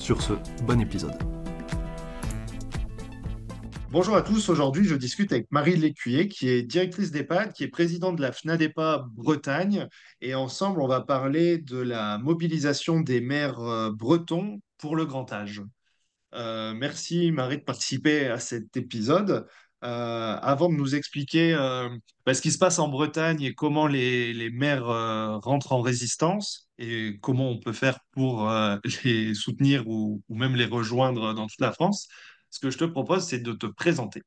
Sur ce, bon épisode. Bonjour à tous, aujourd'hui je discute avec Marie Lécuyer qui est directrice d'EHPAD, qui est présidente de la FNADEPA Bretagne et ensemble on va parler de la mobilisation des maires euh, bretons pour le grand âge. Euh, merci Marie de participer à cet épisode. Euh, avant de nous expliquer bah, ce qui se passe en Bretagne et comment les, les maires rentrent en résistance, et comment on peut faire pour euh, les soutenir ou, ou, même les rejoindre dans toute la France, ce que je te propose, c'est de te présenter.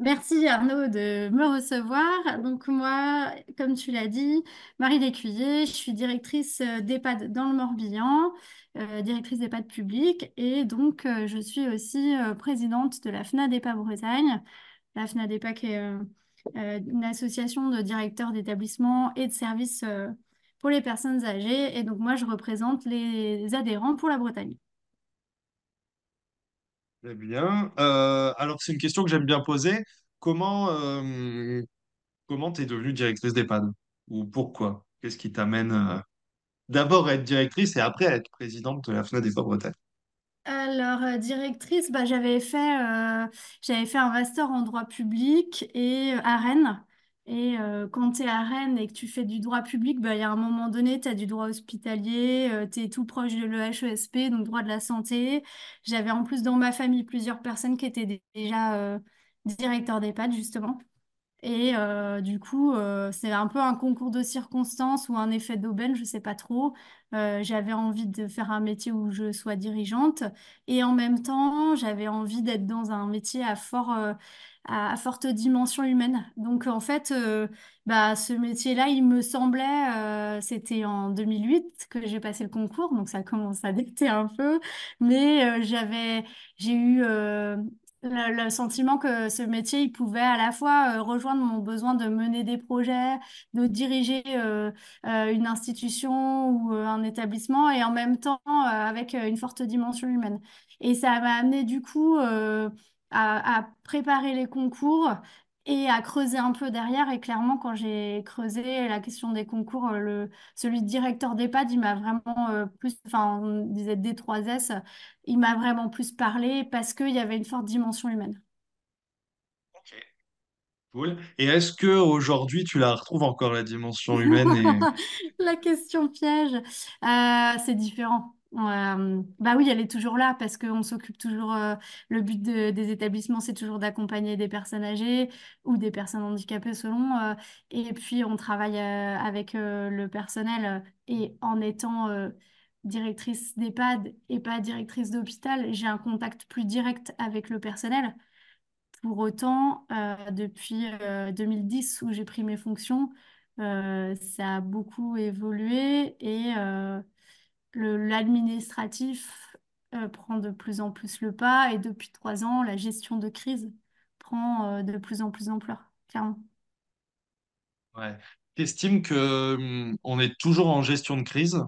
Merci Arnaud de me recevoir. Donc moi, comme tu l'as dit, Marie Lécuyer, je suis directrice euh, d'EHPAD dans le Morbihan, euh, directrice d'EHPAD public et donc je suis aussi présidente de la FNADEPA Bretagne. La FNADEPA qui est une association de directeurs d'établissements et de services pour les personnes âgées. Et donc, moi, je représente les adhérents pour la Bretagne. Très bien. Euh, alors, c'est une question que j'aime bien poser. Comment euh, comment tu es devenue directrice d'EHPAD? Ou pourquoi? Qu'est-ce qui t'amène euh, d'abord à être directrice et après à être présidente de la FNAD des Bretagne? Alors, directrice, bah, j'avais fait, fait un master en droit public et à Rennes. Et euh, quand tu es à Rennes et que tu fais du droit public, bah, il y a un moment donné, tu as du droit hospitalier, euh, tu es tout proche de l'EHESP, donc droit de la santé. J'avais en plus dans ma famille plusieurs personnes qui étaient déjà euh, directeurs d'EHPAD, justement. Et du coup, c'est un peu un concours de circonstances ou un effet d'aubaine, je ne sais pas trop. j'avais envie de faire un métier où je sois dirigeante et en même temps, j'avais envie d'être dans un métier à fort à, forte dimension humaine. Donc en fait, euh, bah, ce métier-là, il me semblait, euh, c'était en 2008 que j'ai passé le concours, donc ça commence à dater un peu, mais euh, j'avais, j'ai eu le, sentiment que ce métier, il pouvait à la fois rejoindre mon besoin de mener des projets, de diriger une institution ou un établissement, et en même temps avec une forte dimension humaine. Et ça m'a amené du coup à, préparer les concours et à creuser un peu derrière. Et clairement, quand j'ai creusé la question des concours, euh, le, celui de directeur d'EHPAD, il m'a vraiment euh, plus, enfin, on disait D3S, il m'a vraiment plus parlé parce qu'il y avait une forte dimension humaine. Ok, cool. Et est-ce que aujourd'hui tu la retrouves encore la dimension humaine et... La question piège, euh, c'est différent. Bah oui, elle est toujours là parce qu'on s'occupe toujours. le but de- des établissements, c'est toujours d'accompagner des personnes âgées ou des personnes handicapées selon. et puis, on travaille avec le personnel et en étant directrice d'EHPAD et pas directrice d'hôpital, j'ai un contact plus direct avec le personnel. Pour autant, depuis euh, 2010 où j'ai pris mes fonctions, ça a beaucoup évolué et l'administratif euh, prend de plus en plus le pas et depuis trois ans, la gestion de crise prend euh, de plus en plus d'ampleur, clairement. Ouais. T'estimes que hum, on est toujours en gestion de crise?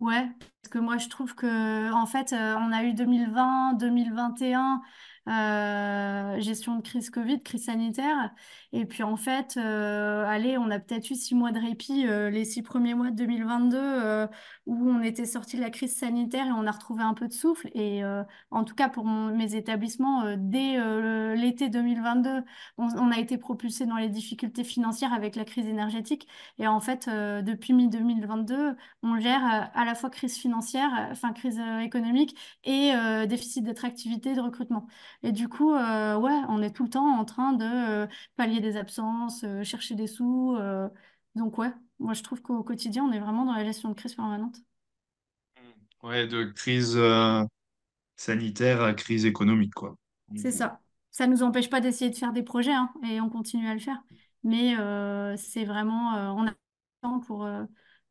Ouais, parce que moi je trouve que en fait euh, on a eu 2020, 2021 euh, gestion de crise Covid, crise sanitaire, et puis en fait euh, allez on a peut-être eu six mois de répit euh, les six premiers mois de 2022 euh, où on était sorti de la crise sanitaire et on a retrouvé un peu de souffle. Et en tout cas pour mes établissements dès l'été 2022 on, on a été propulsé dans les difficultés financières avec la crise énergétique. Et en fait depuis mi-2022 on gère à la fois crise financière, enfin crise économique et déficit d'attractivité de recrutement. Et du coup, euh, ouais, on est tout le temps en train de euh, pallier des absences, euh, chercher des sous. donc ouais, moi je trouve qu'au quotidien, on est vraiment dans la gestion de crise permanente. Ouais, de crise sanitaire à crise économique, quoi. C'est ça. Ça ne nous empêche pas d'essayer de faire des projets, hein, et on continue à le faire. Mais c'est vraiment, on a le temps pour,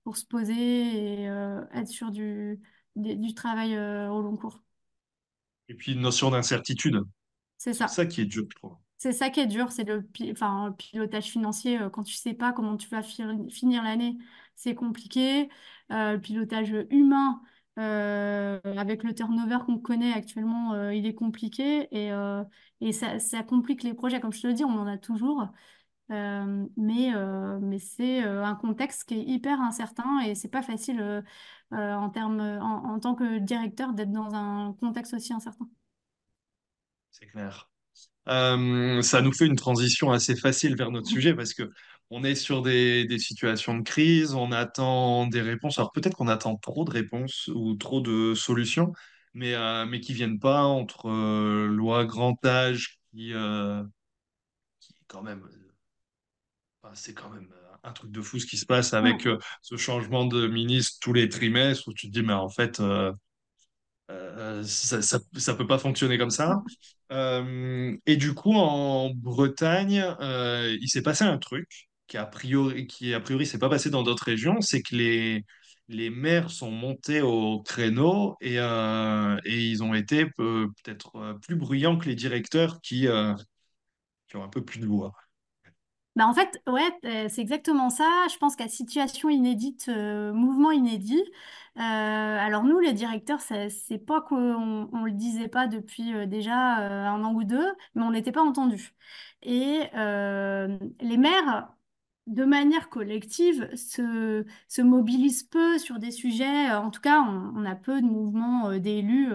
pour se poser et être sur du, du travail au long cours. Et puis une notion d'incertitude. C'est ça. ça qui est dur, je trouve. C'est ça qui est dur, c'est le, enfin, le pilotage financier. euh, Quand tu sais pas comment tu vas fi- finir l'année, c'est compliqué. Euh, le pilotage humain, euh, avec le turnover qu'on connaît actuellement, euh, il est compliqué et, euh, et ça, ça complique les projets. Comme je te le dis, on en a toujours, Euh, mais, euh, mais c'est euh, un contexte qui est hyper incertain et c'est pas facile en termes, en, tant que directeur d'être dans un contexte aussi incertain. C'est clair. Ça nous fait une transition assez facile vers notre sujet parce que on est sur des, des situations de crise, on attend des réponses. Alors peut-être qu'on attend trop de réponses ou trop de solutions, mais, mais qui viennent pas entre loi grand âge qui, qui quand même, c'est quand même euh, un truc de fou ce qui se passe avec Ouais. euh, ce changement de ministre tous les trimestres où tu te dis mais en fait euh, Euh, ça, ça peut pas fonctionner comme ça. Et du coup, en Bretagne, il s'est passé un truc qui a priori, qui a priori s'est pas passé dans d'autres régions, c'est que les, les maires sont montés au créneau et, et ils ont été peu- peut-être plus bruyants que les directeurs qui, qui ont un peu plus de voix. Bah en fait, ouais, euh, c'est exactement ça. Je pense qu'à situation inédite, euh, mouvement inédit. Euh, alors nous, les directeurs, c'est pas qu'on on le disait pas depuis déjà un an ou deux, mais on n'était pas entendus. Et les maires, de manière collective, se, se mobilisent peu sur des sujets. En tout cas, on, a peu de mouvements d'élus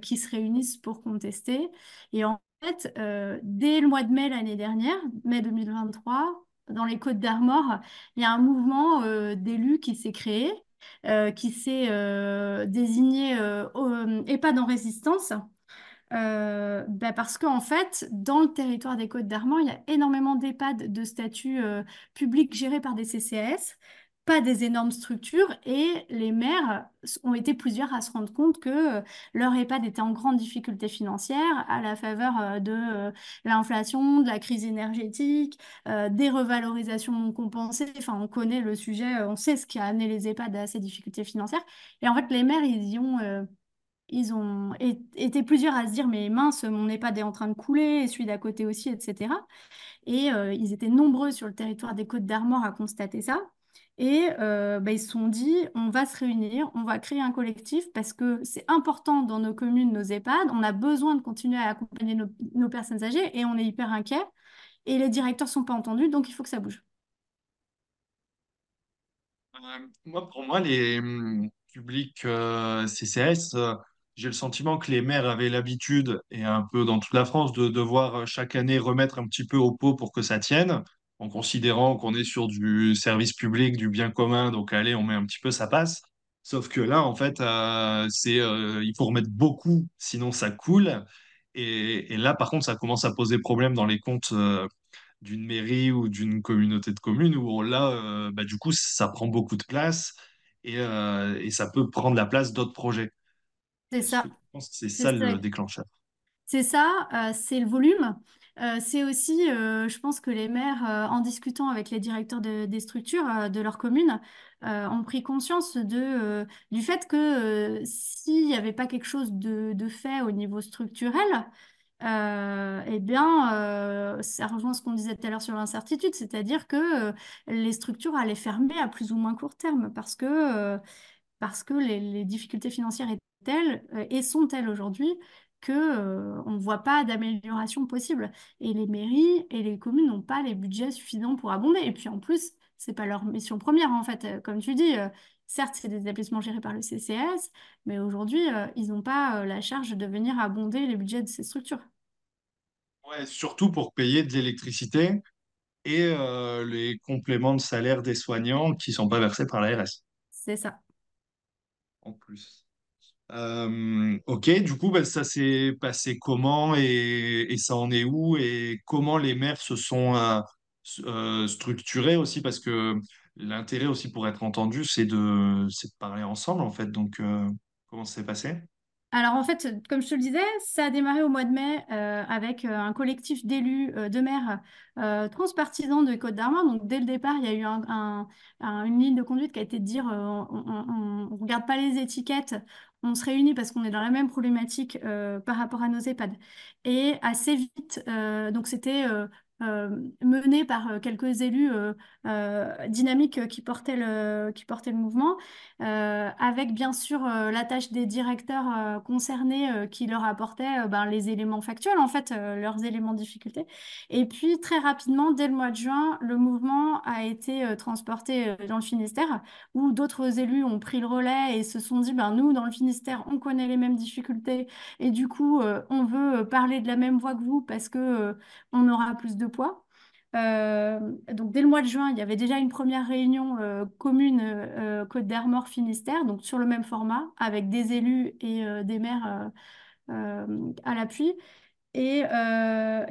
qui se réunissent pour contester. Et en fait, euh, dès le mois de mai l'année dernière, mai 2023, dans les Côtes d'Armor, il y a un mouvement euh, d'élus qui s'est créé, euh, qui s'est désigné EHPAD en résistance. Bah parce qu'en fait, dans le territoire des Côtes d'Armor, il y a énormément d'EHPAD de statut public gérés par des CCAS, pas des énormes structures, et les maires ont été plusieurs à se rendre compte que euh, leur EHPAD était en grande difficulté financière à la faveur euh, de euh, l'inflation, de la crise énergétique, des revalorisations non compensées. Enfin, on connaît le sujet, on sait ce qui a amené les EHPAD à ces difficultés financières. Et en fait, les maires, ils ont ils ont été plusieurs à se dire, mais mince, mon EHPAD est en train de couler, et celui d'à côté aussi, etc. Et ils étaient nombreux sur le territoire des Côtes d'Armor à constater ça. Et euh, bah, ils se sont dit, on va se réunir, on va créer un collectif parce que c'est important dans nos communes, nos EHPAD. On a besoin de continuer à accompagner nos, personnes âgées et on est hyper inquiets. Et les directeurs sont pas entendus, donc il faut que ça bouge. Euh, moi, pour moi, les hum, publics euh, CCS, j'ai le sentiment que les maires avaient l'habitude, et un peu dans toute la France, de devoir chaque année remettre un petit peu au pot pour que ça tienne, en considérant qu'on est sur du service public, du bien commun, donc allez, on met un petit peu, ça passe. Sauf que là, en fait, euh, c'est, euh, il faut remettre beaucoup, sinon ça coule. Et, et là, par contre, ça commence à poser problème dans les comptes. euh, d'une mairie ou d'une communauté de communes où là, bah, du coup, ça prend beaucoup de place et, et ça peut prendre la place d'autres projets. C'est ça. tu penses que c'est C'est ça ça. le déclencheur? C'est ça, c'est le volume. Euh, c'est aussi, euh, je pense que les maires, euh, en discutant avec les directeurs de- des structures de leur commune, ont pris conscience de, du fait que s'il n'y avait pas quelque chose de, fait au niveau structurel, eh bien, ça rejoint ce qu'on disait tout à l'heure sur l'incertitude, c'est-à-dire que les structures allaient fermer à plus ou moins court terme parce que parce que les, les difficultés financières étaient telles et sont telles aujourd'hui que, euh, on ne voit pas d'amélioration possible. Et les mairies et les communes n'ont pas les budgets suffisants pour abonder. Et puis en plus, c'est pas leur mission première en fait. Euh, Comme tu dis, euh, certes, c'est des établissements gérés par le CCAS, mais aujourd'hui, euh, ils n'ont pas la charge de venir abonder les budgets de ces structures. Ouais, surtout pour payer de l'électricité et les compléments de salaire des soignants qui sont pas versés par l'ARS C'est ça. en plus. Euh, ok, du coup, bah, ça s'est passé comment et, ça en est où et comment les maires se sont euh, euh, structurés aussi? Parce que l'intérêt aussi pour être entendu, c'est de, de parler ensemble en fait. Donc, comment ça s'est passé? Alors en fait, comme je te le disais, ça a démarré au mois de mai avec un collectif d'élus de maires transpartisans de Côte-d'Armor. Donc dès le départ, il y a eu un- un- un- une ligne de conduite qui a été de dire on ne regarde pas les étiquettes, on se réunit parce qu'on est dans la même problématique euh, par rapport à nos EHPAD. Et assez vite, euh, donc c'était euh, euh, mené par euh, quelques élus euh, dynamiques qui portaient le, qui portaient le mouvement avec bien sûr la tâche des directeurs concernés qui leur apportaient ben, les éléments factuels, en fait, leurs éléments de difficulté. Et puis très rapidement, dès le mois de juin, le mouvement a été transporté dans le Finistère, où d'autres élus ont pris le relais et se sont dit, ben, nous, dans le Finistère, on connaît les mêmes difficultés et du coup, on veut parler de la même voix que vous parce que on aura plus de poids. Euh, donc dès le mois de juin, il y avait déjà une première réunion euh, commune euh, Côte d'Armor Finistère, donc sur le même format, avec des élus et euh, des maires à l'appui, et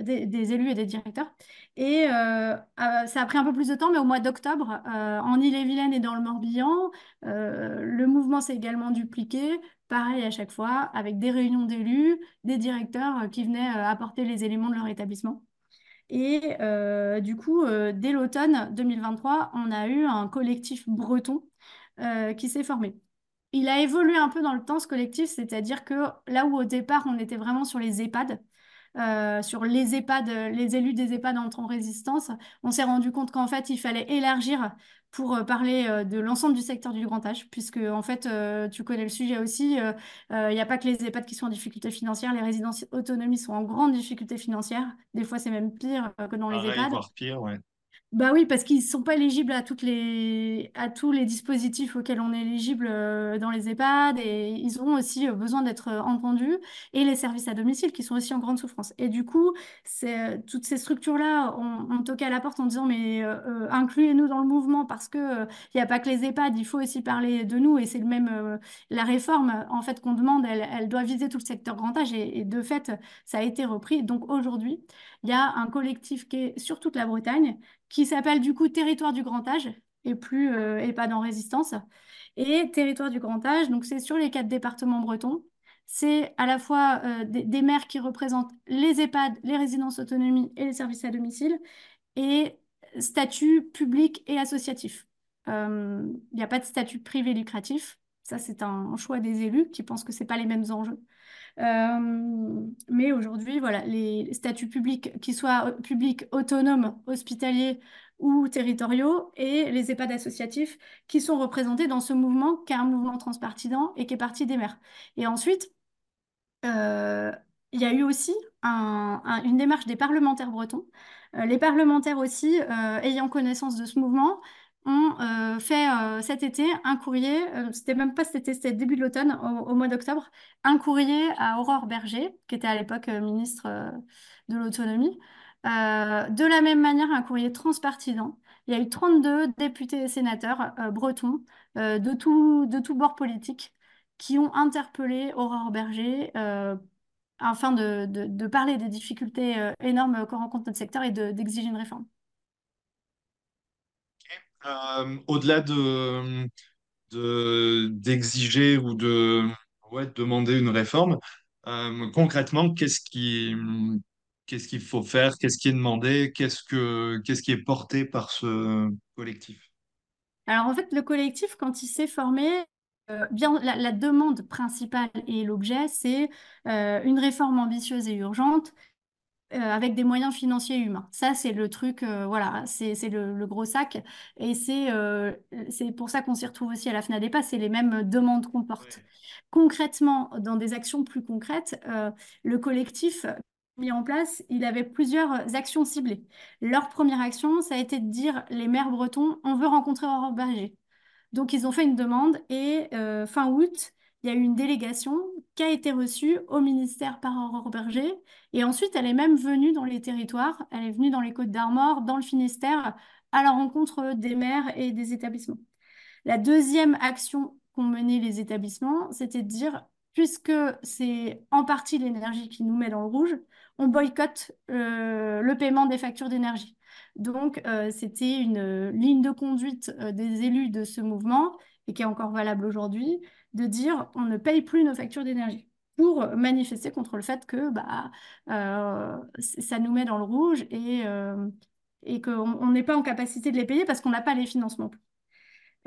des, des élus et des directeurs. Et ça a pris un peu plus de temps, mais au mois d'octobre, en Ille-et-Vilaine et dans le Morbihan, le mouvement s'est également dupliqué. Pareil à chaque fois, avec des réunions d'élus, des directeurs qui venaient apporter les éléments de leur établissement. Et euh, du coup, euh, dès l'automne 2023, on a eu un collectif breton euh, qui s'est formé. Il a évolué un peu dans le temps, ce collectif, c'est-à-dire que là où au départ, on était vraiment sur les EHPAD, euh, sur les EHPAD, les élus des EHPAD en résistance, on s'est rendu compte qu'en fait, il fallait élargir pour euh, parler euh, de l'ensemble du secteur du grand âge, puisque en fait, euh, tu connais le sujet aussi, euh, il n'y a pas que les EHPAD qui sont en difficulté financière, les résidences autonomie sont en grande difficulté financière, des fois c'est même pire que dans les EHPAD. voire pire, ouais. Bah oui, parce qu'ils ne sont pas éligibles à, toutes les... à tous les dispositifs auxquels on est éligible euh, dans les EHPAD et ils ont aussi euh, besoin d'être euh, entendus et les services à domicile qui sont aussi en grande souffrance. Et du coup, toutes ces structures-là ont, toqué à la porte en disant mais incluez-nous dans le mouvement parce que il n'y a pas que les EHPAD, il faut aussi parler de nous et c'est le même la réforme en fait qu'on demande, elle, elle doit viser tout le secteur grand âge et, et de fait ça a été repris. Donc aujourd'hui, il y a un collectif qui est sur toute la Bretagne qui s'appelle du coup Territoire du Grand Âge et plus euh, EHPAD en résistance. Et Territoire du Grand Âge, donc c'est sur les quatre départements bretons. C'est à la fois euh, des, maires qui représentent les EHPAD, les résidences autonomie et les services à domicile, et statut public et associatif. Il euh, n'y a pas de statut privé lucratif. Ça, c'est un choix des élus qui pensent que ce pas les mêmes enjeux. Euh, mais aujourd'hui, voilà, les statuts publics, qu'ils soient publics, autonomes, hospitaliers ou territoriaux, et les EHPAD associatifs qui sont représentés dans ce mouvement qui est un mouvement transpartisan et qui est parti des maires. Et ensuite, euh, il y a eu aussi un, un, une démarche des parlementaires bretons. Euh, les parlementaires aussi, euh, ayant connaissance de ce mouvement, ont euh, fait euh, cet été un courrier, euh, c'était même pas cet été, c'était début de l'automne, au, mois d'octobre, un courrier à Aurore Berger, qui était à l'époque ministre de l'autonomie. de la même manière, un courrier transpartisan. Il y a eu 32 députés et sénateurs bretons de tout, de tout bord politique qui ont interpellé Aurore Berger afin de, de, de, parler des difficultés énormes que rencontre notre secteur et d'exiger une réforme. Euh, au-delà de, de, d'exiger ou de demander une réforme, euh, concrètement, qu'est-ce qui, qu'est-ce qu'il faut faire, qu'est-ce qui est demandé, qu'est-ce que, qu'est-ce qui est porté par ce collectif? Alors en fait, le collectif, quand il s'est formé, euh, bien, la, demande principale et l'objet, c'est une réforme ambitieuse et urgente euh, avec des moyens financiers humains. Ça, c'est le truc, euh, voilà, c'est le, le, gros sac. Et c'est euh, pour ça qu'on s'y retrouve aussi à la FNADEPA, c'est les mêmes demandes qu'on porte. Ouais. Concrètement, dans des actions plus concrètes, euh, le collectif mis en place, il avait plusieurs actions ciblées. Leur première action, ça a été de dire, les maires bretons, on veut rencontrer Aurore Berger. Donc, ils ont fait une demande et fin août, il y a eu une délégation qui a été reçue au ministère par Aurore Berger. Et ensuite, elle est même venue dans les territoires. Elle est venue dans les Côtes d'Armor, dans le Finistère, à la rencontre des maires et des établissements. La deuxième action qu'ont mené les établissements, c'était de dire, puisque c'est en partie l'énergie qui nous met dans le rouge, on boycotte euh, le paiement des factures d'énergie. Donc, euh, c'était une euh, ligne de conduite des élus de ce mouvement, et qui est encore valable aujourd'hui, de dire on ne paye plus nos factures d'énergie. pour manifester contre le fait que bah, euh, ça nous met dans le rouge et, euh, et qu'on on n'est pas en capacité de les payer parce qu'on n'a pas les financements.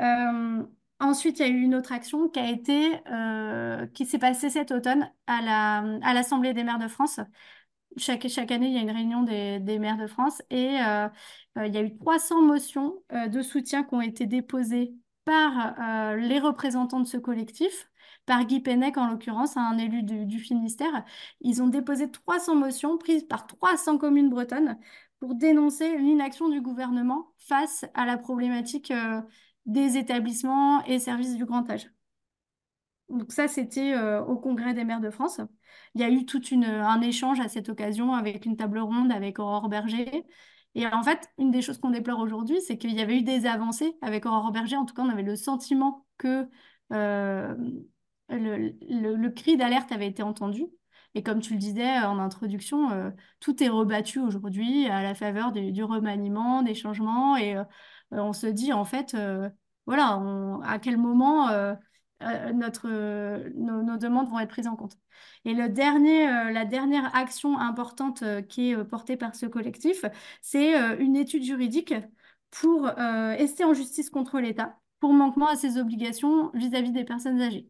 Euh, ensuite, il y a eu une autre action qui s'est passée cet automne à la, à l'Assemblée des maires de France. Chaque, année, il y a une réunion des, des maires de France et il y a eu 300 motions de soutien qui ont été déposées par euh, les représentants de ce collectif, par Guy Pennec en l'occurrence, un élu du, Finistère. Ils ont déposé 300 motions prises par 300 communes bretonnes pour dénoncer l'inaction du gouvernement face à la problématique euh, des établissements et services du grand âge. Donc ça, c'était euh, au Congrès des maires de France. Il y a eu tout un échange à cette occasion avec une table ronde avec Aurore Berger. Et en fait, une des choses qu'on déplore aujourd'hui, c'est qu'il y avait eu des avancées avec Aurore Berger. En tout cas, on avait le sentiment que euh, le, cri d'alerte avait été entendu. Et comme tu le disais en introduction, euh, tout est rebattu aujourd'hui à la faveur du, remaniement, des changements. Et euh, on se dit, en fait, euh, voilà, à quel moment... euh, notre, euh, nos, demandes vont être prises en compte. Et le dernier, euh, la dernière action importante qui est portée par ce collectif, c'est une étude juridique pour ester en justice contre l'État pour manquement à ses obligations vis-à-vis des personnes âgées.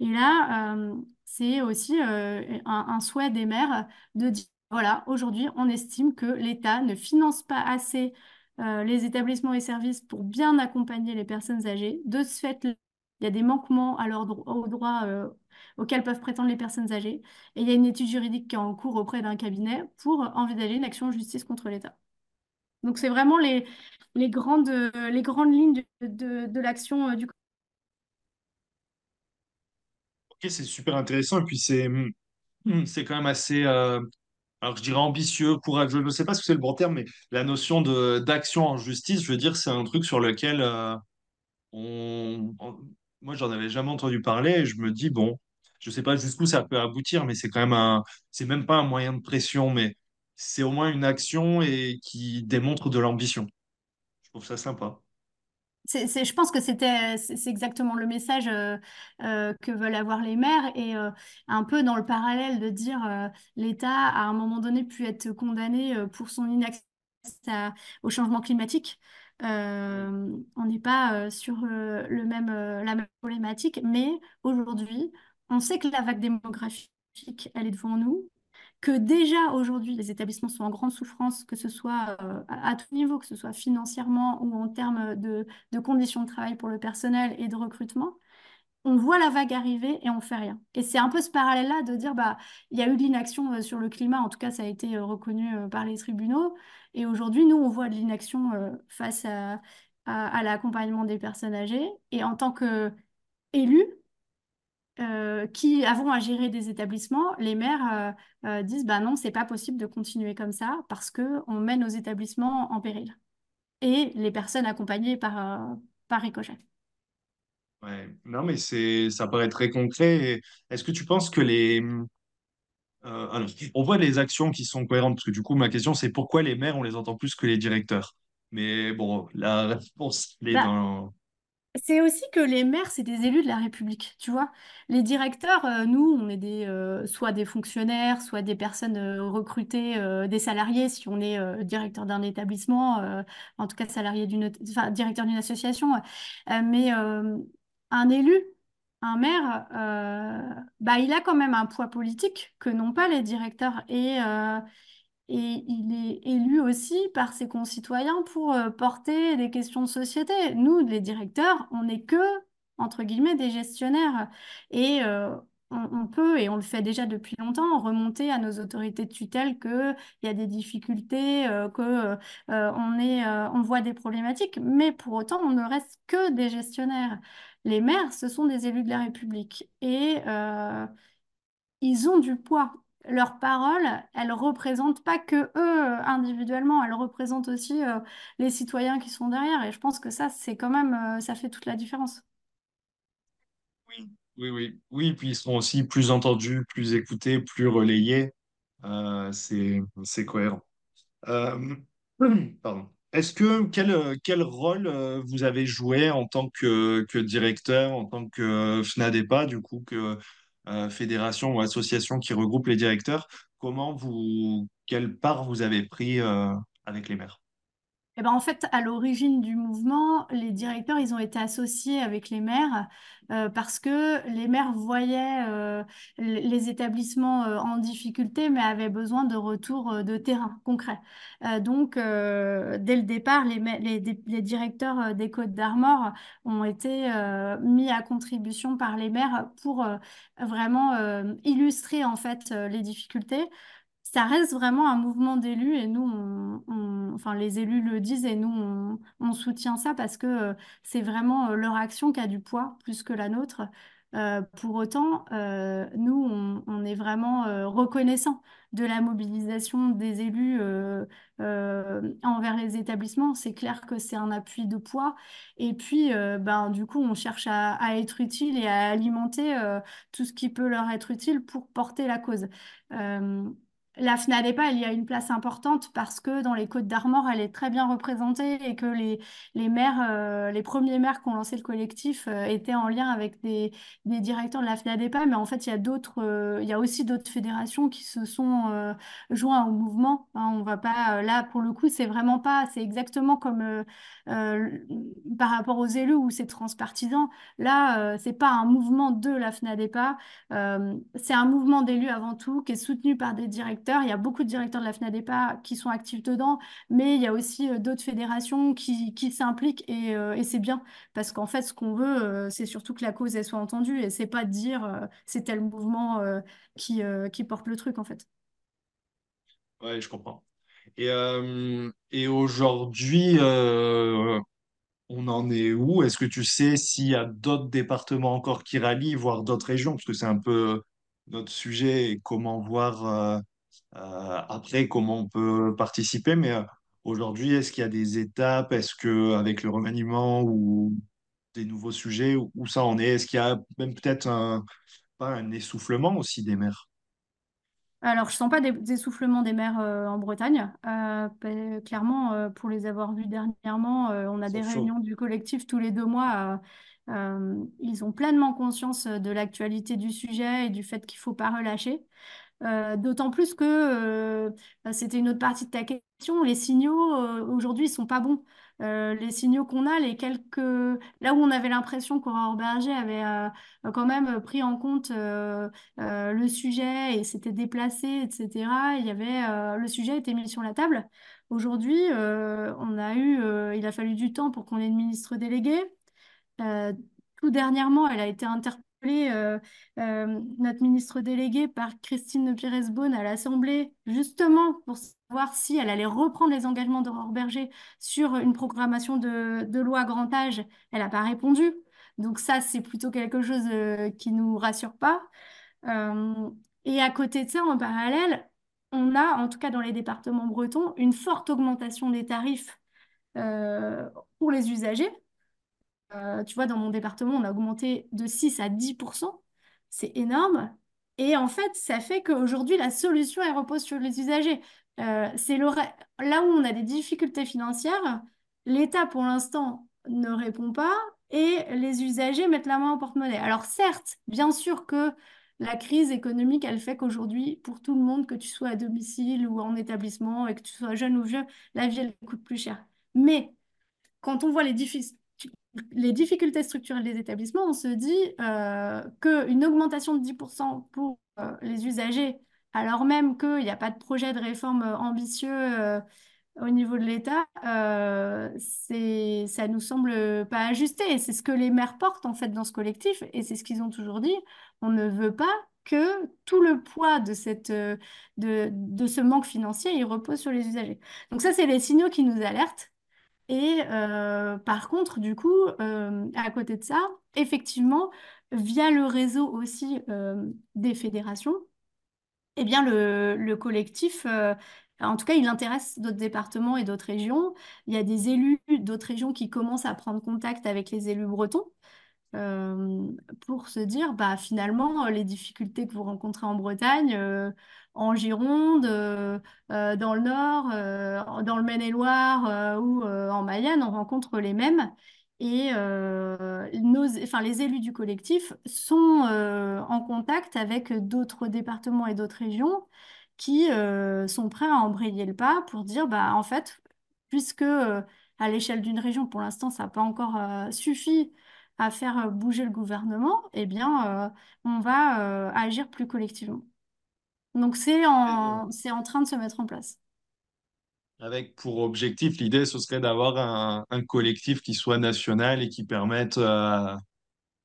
Et là, c'est aussi un, souhait des maires de dire, voilà, aujourd'hui, on estime que l'État ne finance pas assez les établissements et services pour bien accompagner les personnes âgées. De ce fait, il y a des manquements à aux droits euh, auxquels peuvent prétendre les personnes âgées. Et il y a une étude juridique qui est en cours auprès d'un cabinet pour envisager une action en justice contre l'État. Donc, c'est vraiment les, grandes, les grandes lignes de, l'action euh, du Ok, c'est super intéressant. Et puis, c'est hum, c'est quand même assez, euh, alors je dirais ambitieux, courageux. Je ne sais pas si c'est le bon terme, mais la notion d'action en justice, je veux dire, c'est un truc sur lequel on- moi, j'en avais jamais entendu parler. Et je me dis, bon, je sais pas jusqu'où ça peut aboutir, mais c'est quand même un, c'est même pas un moyen de pression, mais c'est au moins une action et qui démontre de l'ambition. Je trouve ça sympa. Je pense que c'était, c'est exactement le message euh, euh, que veulent avoir les maires et euh, un peu dans le parallèle de dire l'État à un moment donné pu être condamné pour son inaccès à- au changement climatique. Euh, on n'est pas euh, sur euh, le même, la même problématique, mais aujourd'hui, on sait que la vague démographique, elle est devant nous que déjà aujourd'hui, les établissements sont en grande souffrance, que ce soit à, à tout niveau, que ce soit financièrement ou en termes de, de conditions de travail pour le personnel et de recrutement, on voit la vague arriver et on fait rien. Et c'est un peu ce parallèle-là de dire, bah, il y a eu de l'inaction euh, sur le climat, en tout cas, ça a été euh, reconnu euh, par les tribunaux. Et aujourd'hui, nous, on voit de l'inaction face à, l'accompagnement des personnes âgées. Et en tant que élus, euh, qui avons à gérer des établissements, les maires disent bah non, c'est pas possible de continuer comme ça parce que on met nos établissements en péril et les personnes accompagnées par, par. Ouais. Non, mais c'est, ça paraît très concret. Et Est-ce que tu penses que les, euh, alors, on voit les actions qui sont cohérentes, parce que du coup, ma question, c'est pourquoi les maires, on les entend plus que les directeurs? Mais bon, la réponse, elle est Bah, dans, C'est aussi que les maires, c'est des élus de la République, tu vois? Les directeurs, euh, nous, on est des, euh, soit des fonctionnaires, soit des personnes recrutées, des salariés, si on est directeur d'un établissement, en tout cas salarié d'une, enfin, directeur d'une association. Mais un élu, un maire, euh, bah, il a quand même un poids politique que n'ont pas les directeurs. Et, euh, et il est élu aussi par ses concitoyens pour euh, porter des questions de société. Nous, les directeurs, on n'est que, entre guillemets, des gestionnaires. Et on, peut, et on le fait déjà depuis longtemps, remonter à nos autorités de tutelle qu'il y a des difficultés, euh, que, on est, euh, on voit des problématiques. Mais pour autant, on ne reste que des gestionnaires. Les maires, ce sont des élus de la République. Et euh, ils ont du poids. Leurs paroles, elles représentent pas que eux euh, individuellement, elles représentent aussi euh, les citoyens qui sont derrière. Et je pense que ça, c'est quand même, ça fait toute la différence. Oui, oui, oui. Oui, puis ils seront aussi plus entendus, plus écoutés, plus relayés. C'est, c'est cohérent. Pardon. Est-ce que quel, euh, rôle euh, vous avez joué en tant que, directeur, en tant que FNADEPA, du coup, que euh, fédérations ou associations qui regroupent les directeurs? Comment vous, quelle part vous avez pris euh, avec les maires? Eh ben, en fait, à l'origine du mouvement, les directeurs, ils ont été associés avec les maires euh, parce que les maires voyaient euh, les établissements euh, en difficulté, mais avaient besoin de retours euh, de terrain concret. Donc, dès le départ, les, les, directeurs des Côtes d'Armor ont été mis à contribution par les maires pour vraiment illustrer en fait les difficultés ça reste vraiment un mouvement d'élus et nous, on, enfin les élus le disent et nous, on, soutient ça parce que euh, c'est vraiment euh, leur action qui a du poids plus que la nôtre. Euh, pour autant, nous, on, est vraiment euh, reconnaissants de la mobilisation des élus envers les établissements. C'est clair que c'est un appui de poids. Et puis, ben, du coup, on cherche à, à être utile et à alimenter tout ce qui peut leur être utile pour porter la cause. La FNADEPA, elle y a une place importante parce que dans les Côtes d'Armor, elle est très bien représentée et que les, les maires, euh, les premiers maires qui ont lancé le collectif euh, étaient en lien avec des, des directeurs de la FNADEPA. Mais en fait, il y a d'autres, euh, il y a aussi d'autres fédérations qui se sont joints au mouvement. hein. on va pas, là, pour le coup, c'est vraiment pas, c'est exactement comme par rapport aux élus où c'est transpartisan. Là, c'est pas un mouvement de la FNADEPA. C'est un mouvement d'élus avant tout qui est soutenu par des directeurs. Il y a beaucoup de directeurs de la FNADEPA qui sont actifs dedans, mais il y a aussi euh, d'autres fédérations qui, s'impliquent et, euh, et c'est bien parce qu'en fait, ce qu'on veut, euh, c'est surtout que la cause elle soit entendue et c'est pas de dire c'est tel mouvement qui, porte le truc en fait. Ouais, je comprends. Et, et aujourd'hui, on en est où? Est-ce que tu sais s'il y a d'autres départements encore qui rallient, voire d'autres régions? Parce que c'est un peu notre sujet et comment voir après comment on peut participer. Mais euh, aujourd'hui, est-ce qu'il y a des étapes? Est-ce que avec le remaniement ou des nouveaux sujets, où, ça en est? Est-ce qu'il y a même peut-être un, pas un essoufflement aussi des maires? Alors, je sens pas des des essoufflements des maires euh, en Bretagne. Euh, clairement, euh, pour les avoir vus dernièrement, euh, on a des réunions du collectif tous les deux mois. euh, euh, ils ont pleinement conscience de l'actualité du sujet et du fait qu'il faut pas relâcher. Euh, d'autant plus que euh, bah, c'était une autre partie de ta question. Les signaux euh, aujourd'hui sont pas bons. Euh, les signaux qu'on a, les quelques là où on avait l'impression qu'Aurore Berger avait quand même pris en compte le sujet et s'était déplacé, etc. Il y avait le sujet était mis sur la table. Aujourd'hui, on a eu, il a fallu du temps pour qu'on ait une ministre déléguée. Tout dernièrement, elle a été interpellée, euh, euh, notre ministre déléguée, par Christine Pires-Beaune à l'Assemblée, justement pour savoir si elle allait reprendre les engagements d'Aurore Berger sur une programmation de, loi grand âge. Elle n'a pas répondu. Donc ça, c'est plutôt quelque chose euh, qui nous rassure pas. Et à côté de ça, en parallèle, on a, en tout cas dans les départements bretons, une forte augmentation des tarifs pour les usagers. Euh, tu vois, dans mon département, on a augmenté de 6 à 10%. C'est énorme. Et en fait, ça fait qu'aujourd'hui, la solution, elle repose sur les usagers. Euh, c'est Là où on a des difficultés financières, l'État, pour l'instant, ne répond pas et les usagers mettent la main au porte-monnaie. Alors certes, bien sûr que la crise économique, elle fait qu'aujourd'hui, pour tout le monde, que tu sois à domicile ou en établissement et que tu sois jeune ou vieux, la vie, elle coûte plus cher. Mais quand on voit les les difficultés structurelles des établissements, on se dit euh, qu'une augmentation de 10% pour euh, les usagers, alors même qu'il n'y a pas de projet de réforme euh, ambitieux euh, au niveau de l'État, c'est, ça nous semble pas ajusté. C'est ce que les maires portent en fait dans ce collectif, et c'est ce qu'ils ont toujours dit. On ne veut pas que tout le poids de, ce manque financier, repose sur les usagers. Donc ça, c'est les signaux qui nous alertent. Et euh, par contre, du coup, euh, à côté de ça, effectivement, via le réseau aussi euh, des fédérations, eh bien, le, le collectif, en tout cas, il intéresse d'autres départements et d'autres régions. Il y a des élus d'autres régions qui commencent à prendre contact avec les élus bretons euh, pour se dire, bah, finalement, euh, les difficultés que vous rencontrez en Bretagne, euh, en Gironde, dans le Nord, dans le Maine-et-Loire ou en Mayenne, on rencontre les mêmes. Et nos, enfin, les élus du collectif sont en contact avec d'autres départements et d'autres régions qui sont prêts à embrayer le pas pour dire, bah, en fait, puisque à l'échelle d'une région, pour l'instant, ça n'a pas encore suffi à faire bouger le gouvernement, eh bien, euh, on va agir plus collectivement. Donc, c'est en, c'est en train de se mettre en place. Avec pour objectif, l'idée, ce serait d'avoir un, un collectif qui soit national et qui permette euh,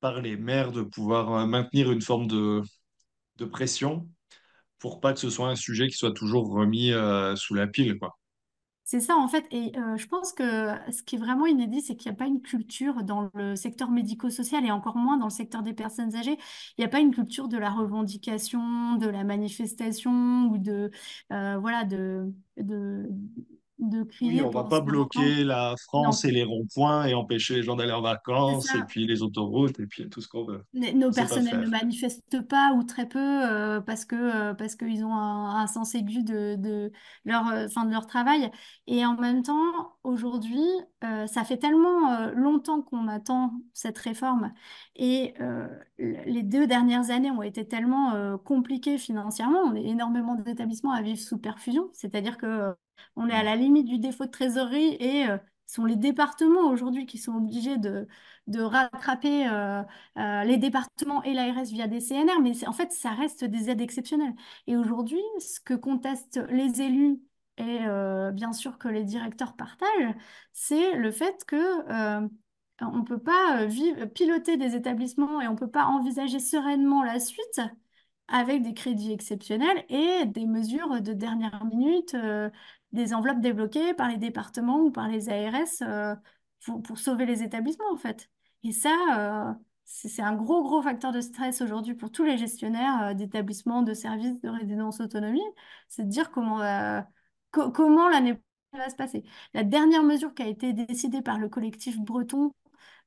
par les maires de pouvoir euh, maintenir une forme de, de pression pour pas que ce soit un sujet qui soit toujours remis euh, sous la pile, quoi. C'est ça en fait, et je pense que ce qui est vraiment inédit, c'est qu'il n'y a pas une culture dans le secteur médico-social et encore moins dans le secteur des personnes âgées. Il n'y a pas une culture de la revendication, de la manifestation ou de voilà de de Oui, on va pour pas bloquer la France Non, et les ronds-points et empêcher les gens d'aller en vacances et puis les autoroutes et puis tout ce qu'on veut. Nos personnels ne manifestent pas ou très peu euh, parce que euh, parce qu'ils ont un, un sens aigu de, de leur euh, enfin, de leur travail. Et en même temps aujourd'hui ça fait tellement longtemps qu'on attend cette réforme et les deux dernières années ont été tellement compliquées financièrement. On est énormément d'établissements à vivre sous perfusion. C'est-à-dire que on est à la limite du défaut de trésorerie et euh, ce sont les départements aujourd'hui qui sont obligés de de rattraper euh, euh, les départements et l'ARS via des CNR, mais en fait, ça reste des aides exceptionnelles. Et aujourd'hui, ce que contestent les élus et bien sûr que les directeurs partagent, c'est le fait que on ne peut pas vivre, piloter des établissements et on ne peut pas envisager sereinement la suite avec des crédits exceptionnels et des mesures de dernière minute, euh, des enveloppes débloquées par les départements ou par les ARS euh, pour, sauver les établissements, en fait. Et ça, euh, c'est un gros, gros facteur de stress aujourd'hui pour tous les gestionnaires euh, d'établissements, de services, de résidence autonomie, c'est de dire comment, co- comment l'année va se passer. La dernière mesure qui a été décidée par le collectif breton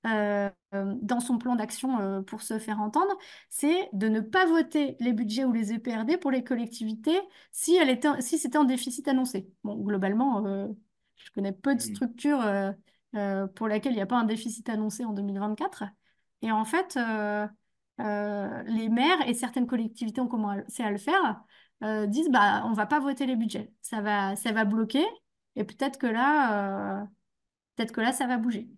euh, dans son plan d'action euh, pour se faire entendre, c'est de ne pas voter les budgets ou les EPRD pour les collectivités si, elle était, si c'était en déficit annoncé. Bon, globalement, euh, je connais peu de Mm. structures pour lesquelles il n'y a pas un déficit annoncé en 2024. Et en fait, les maires et certaines collectivités ont commencé à le faire, disent bah, on ne va pas voter les budgets. Ça va, ça va bloquer et peut-être que là, peut-être que là, ça va bouger.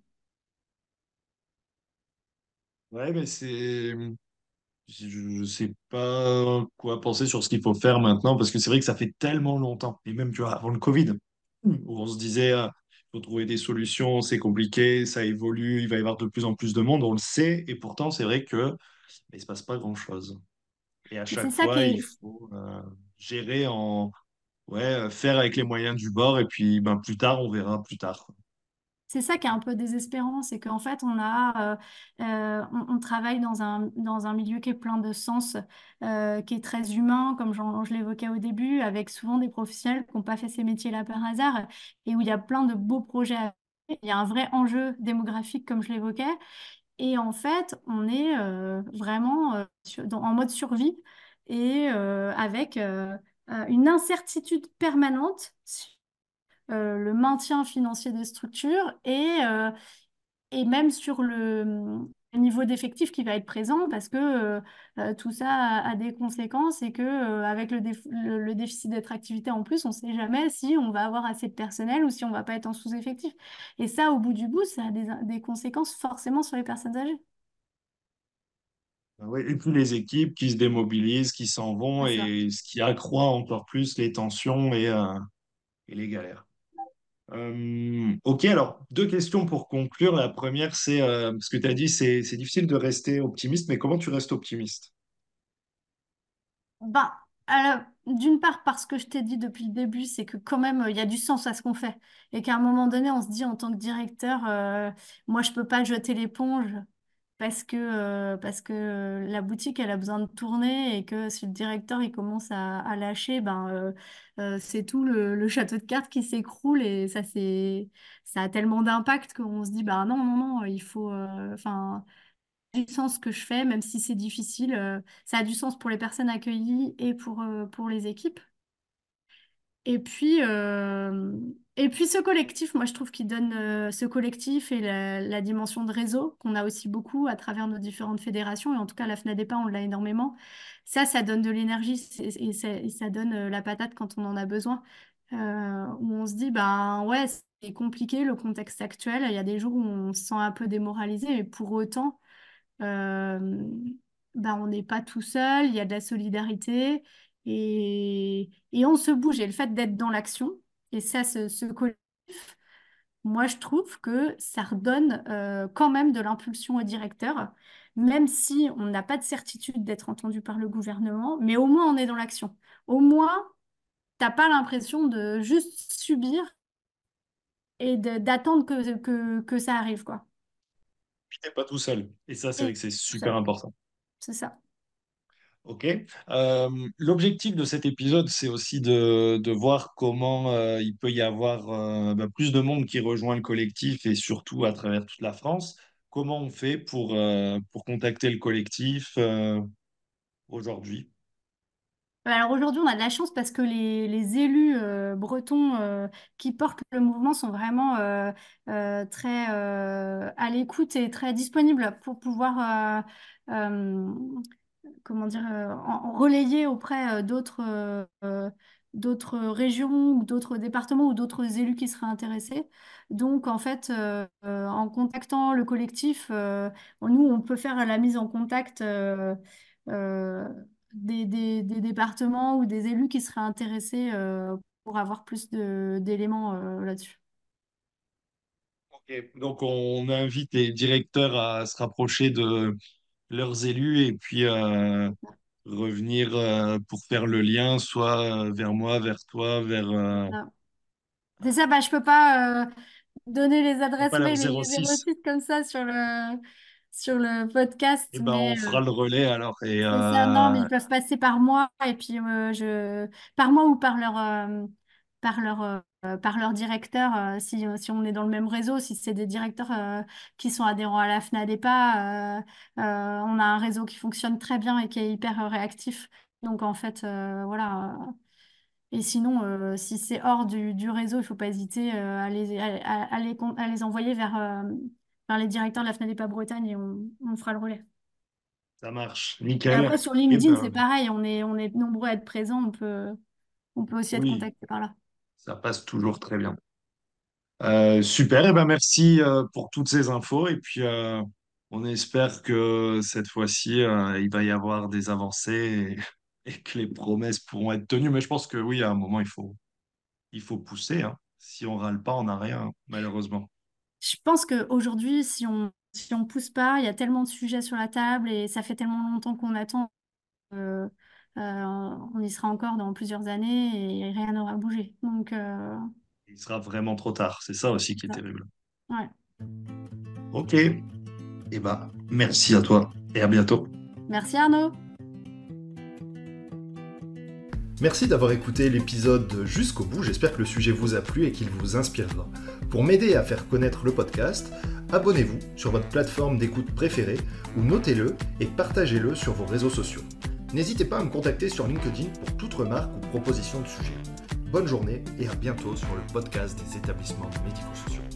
Ouais, mais c'est. Je ne sais pas quoi penser sur ce qu'il faut faire maintenant, parce que c'est vrai que ça fait tellement longtemps, et même tu vois, avant le Covid, où on se disait, il faut trouver des solutions, c'est compliqué, ça évolue, il va y avoir de plus en plus de monde, on le sait, et pourtant c'est vrai que ben, il ne se passe pas grand-chose. Et à Mais chaque fois, il faut euh, gérer en, ouais, euh, faire avec les moyens du bord, et puis ben, plus tard, on verra plus tard. C'est ça qui est un peu désespérant, c'est qu'en fait, on a, euh, euh, on, travaille dans un, dans un milieu qui est plein de sens, euh, qui est très humain, comme je l'évoquais au début, avec souvent des professionnels qui n'ont pas fait ces métiers-là par hasard, et où il y a plein de beaux projets. Il y a un vrai enjeu démographique, comme je l'évoquais, et en fait, on est vraiment en mode survie et avec une incertitude permanente le maintien financier des structures et, euh, et même sur le, niveau d'effectif qui va être présent parce que euh, euh, tout ça a, a des conséquences et que euh, avec le, déf- le, le déficit d'attractivité en plus, on ne sait jamais si on va avoir assez de personnel ou si on va pas être en sous-effectif. Et ça, au bout du bout, ça a des, des conséquences forcément sur les personnes âgées. Ah ouais, Et puis les équipes qui se démobilisent, qui s'en vont, et ce qui accroît encore plus les tensions et, euh, et les galères. Euh, ok, alors deux questions pour conclure. La première, c'est euh, ce que tu as dit, c'est difficile de rester optimiste, mais comment tu restes optimiste? Alors, d'une part, parce que je t'ai dit depuis le début, c'est que quand même, euh, il y a du sens à ce qu'on fait. Et qu'à un moment donné, on se dit en tant que directeur, moi, je peux pas jeter l'éponge parce que, euh, parce que la boutique, elle a besoin de tourner et que si le directeur, il commence à, lâcher, ben, euh, euh, c'est tout le, château de cartes qui s'écroule et ça, ça a tellement d'impact qu'on se dit, bah non, non, non, il faut, euh, enfin, du sens que je fais, même si c'est difficile. euh, ça a du sens pour les personnes accueillies et pour, euh, pour les équipes. Et puis, euh, Et puis ce collectif, moi je trouve qu'il donne euh, ce collectif et la, dimension de réseau qu'on a aussi beaucoup à travers nos différentes fédérations, et en tout cas la FNADEPA, on l'a énormément. Ça, ça donne de l'énergie et, ça donne euh, la patate quand on en a besoin. Euh, où on se dit, ben ouais, c'est compliqué le contexte actuel, il y a des jours où on se sent un peu démoralisé, mais pour autant, ben on n'est pas tout seul, il y a de la solidarité et, et on se bouge. Et le fait d'être dans l'action, et ça, ce, ce collectif, moi, je trouve que ça redonne euh, quand même de l'impulsion au directeur, même si on n'a pas de certitude d'être entendu par le gouvernement, mais au moins on est dans l'action. Au moins, t'as pas l'impression de juste subir et d'attendre que, que, que ça arrive, quoi. Puis t'es pas tout seul. Et ça, c'est vrai que c'est super important. c'est ça. Ok. Euh, l'objectif de cet épisode, c'est aussi de, de voir comment euh, il peut y avoir euh, bah, plus de monde qui rejoint le collectif et surtout à travers toute la France. Comment on fait pour, pour contacter le collectif aujourd'hui? Alors aujourd'hui, on a de la chance parce que les, les élus bretons qui portent le mouvement sont vraiment très à l'écoute et très disponibles pour pouvoir comment dire, euh, relayer auprès euh, d'autres euh, d'autres régions ou d'autres départements ou d'autres élus qui seraient intéressés. Donc, en fait, en contactant le collectif, nous, on peut faire la mise en contact des, des- départements ou des élus qui seraient intéressés pour avoir plus d'éléments là-dessus. Donc, on invite les directeurs à se rapprocher de leurs élus et puis euh, revenir euh, pour faire le lien, soit euh, vers moi, vers toi, vers... euh, Voilà. C'est ça, bah, je peux pas. donner les adresses mail et les 06. 06 comme ça sur le, sur le podcast, Eh ben, mais on fera le relais alors. Et, ça, non, mais ils peuvent passer par moi et puis je, par moi ou par leur, par leur, euh, par leur directeur, euh, si, si on est dans le même réseau, si c'est des directeurs euh, qui sont adhérents à la FNADEPA, euh, euh, on a un réseau qui fonctionne très bien et qui est hyper euh, réactif. Donc en fait, euh, voilà. euh, et sinon, euh, si c'est hors du, du réseau, il ne faut pas hésiter euh, à les, à, les, à les envoyer vers, euh, vers les directeurs de la FNADEPA Bretagne et on, on fera le relais. ça marche. Et après, Nickel. sur Eh LinkedIn, c'est ben, pareil, on est, on est nombreux à être présents, on peut, on peut aussi être oui, contacté par là. Ça passe toujours très bien. Euh, super. Eh ben, merci euh, pour toutes ces infos. Et puis, euh, on espère que cette fois-ci, il va y avoir des avancées et, et que les promesses pourront être tenues. Mais je pense que oui, à un moment, il faut, il faut pousser. hein. Si on râle pas, on n'a rien, malheureusement. Je pense qu'aujourd'hui, si on si on pousse pas, il y a tellement de sujets sur la table et ça fait tellement longtemps qu'on attend, on y sera encore dans plusieurs années et rien n'aura bougé. Donc, euh, Il sera vraiment trop tard. C'est ça aussi qui est ça. terrible. Ouais. Ok. Eh ben, merci à toi et à bientôt. Merci Arnaud. Merci d'avoir écouté l'épisode jusqu'au bout, j'espère que le sujet vous a plu et qu'il vous inspirera. Pour m'aider à faire connaître le podcast, abonnez-vous sur votre plateforme d'écoute préférée ou notez-le et partagez-le sur vos réseaux sociaux. N'hésitez pas à me contacter sur LinkedIn pour toute remarque ou proposition de sujet. Bonne journée et à bientôt sur le podcast des établissements médico-sociaux.